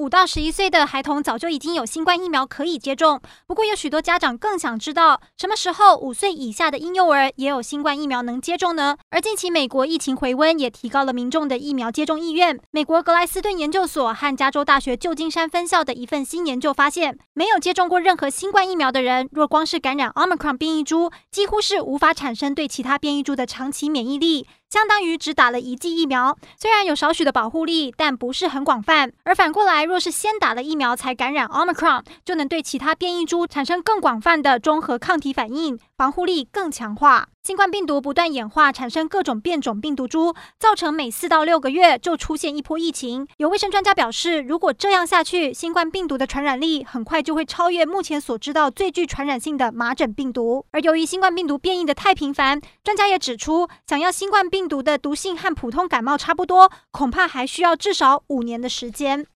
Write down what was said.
五到十一岁的孩童早就已经有新冠疫苗可以接种，不过有许多家长更想知道，什么时候五岁以下的婴幼儿也有新冠疫苗能接种呢？而近期美国疫情回温，也提高了民众的疫苗接种意愿。美国格莱斯顿研究所和加州大学旧金山分校的一份新研究发现，没有接种过任何新冠疫苗的人，若光是感染 Omicron 变异株，几乎是无法产生对其他变异株的长期免疫力。相当于只打了一剂疫苗，虽然有少许的保护力，但不是很广泛。而反过来，若是先打了疫苗才感染 Omicron，就能对其他变异株产生更广泛的中和抗体反应，防护力更强化。新冠病毒不断演化，产生各种变种病毒株，造成每四到六个月就出现一波疫情。有卫生专家表示，如果这样下去，新冠病毒的传染力很快就会超越目前所知道最具传染性的麻疹病毒。而由于新冠病毒变异的太频繁，专家也指出，想要新冠病毒的毒性和普通感冒差不多，恐怕还需要至少五年的时间。